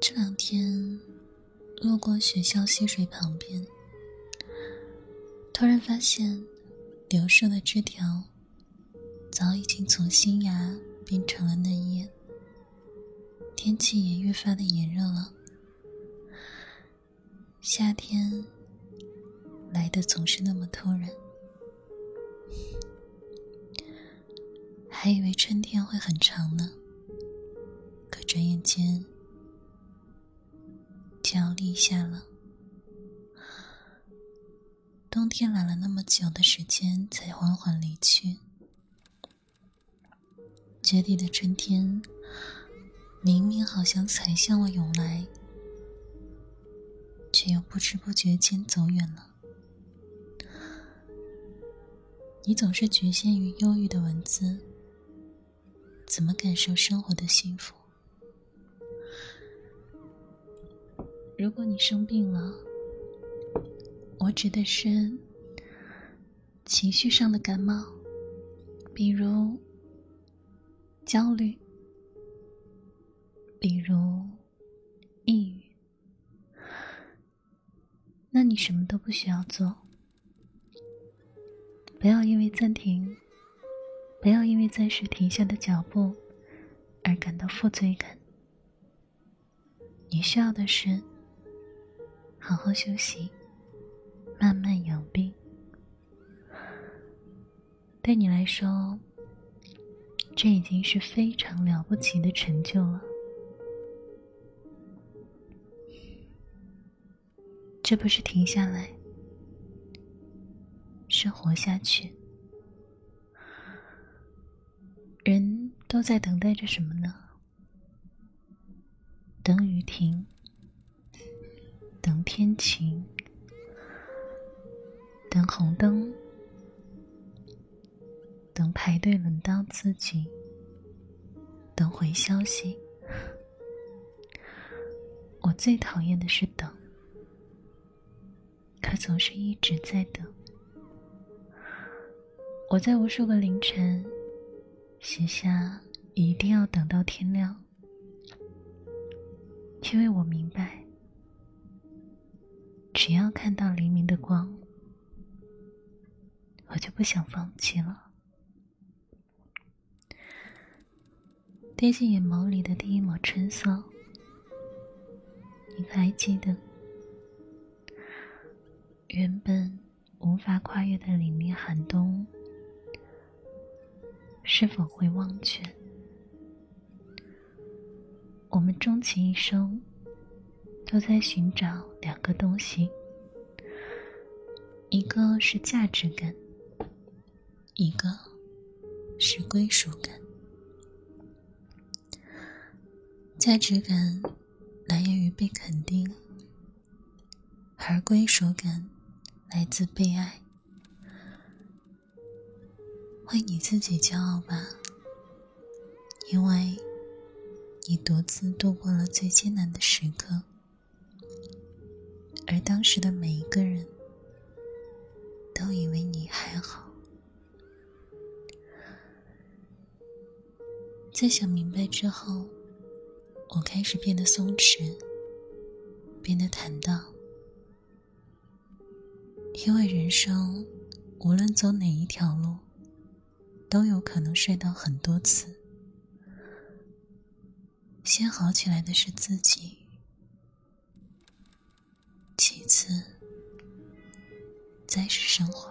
这两天路过学校溪水旁边，突然发现柳树的枝条早已经从新芽变成了嫩叶，天气也越发的炎热了。夏天来的总是那么突然，还以为春天会很长呢，可转眼间。就要立夏了，冬天来了那么久的时间才缓缓离去，绝地的春天明明好像才向我涌来，却又不知不觉间走远了。你总是局限于忧郁的文字，怎么感受生活的幸福？如果你生病了，我指的是情绪上的感冒，比如焦虑，比如抑郁，那你什么都不需要做，不要因为暂停，不要因为暂时停下的脚步而感到负罪感，你需要的是。好好休息，慢慢养病。对你来说，这已经是非常了不起的成就了。这不是停下来，是活下去。人都在等待着什么呢？等雨停。天晴，等红灯，等排队轮到自己，等回消息。我最讨厌的是等，可总是一直在等。我在无数个凌晨写下一定要等到天亮，因为我明白。只要看到黎明的光，我就不想放弃了。跌进眼眸里的第一抹春色，你可还记得？原本无法跨越的凛冽寒冬，是否会忘却？我们终其一生。都在寻找两个东西，一个是价值感，一个是归属感。价值感来源于被肯定，而归属感来自被爱。为你自己骄傲吧，因为你独自度过了最艰难的时刻。当时的每一个人，都以为你还好。在想明白之后，我开始变得松弛，变得坦荡。因为人生无论走哪一条路，都有可能摔倒很多次。先好起来的是自己。其次，再是生活。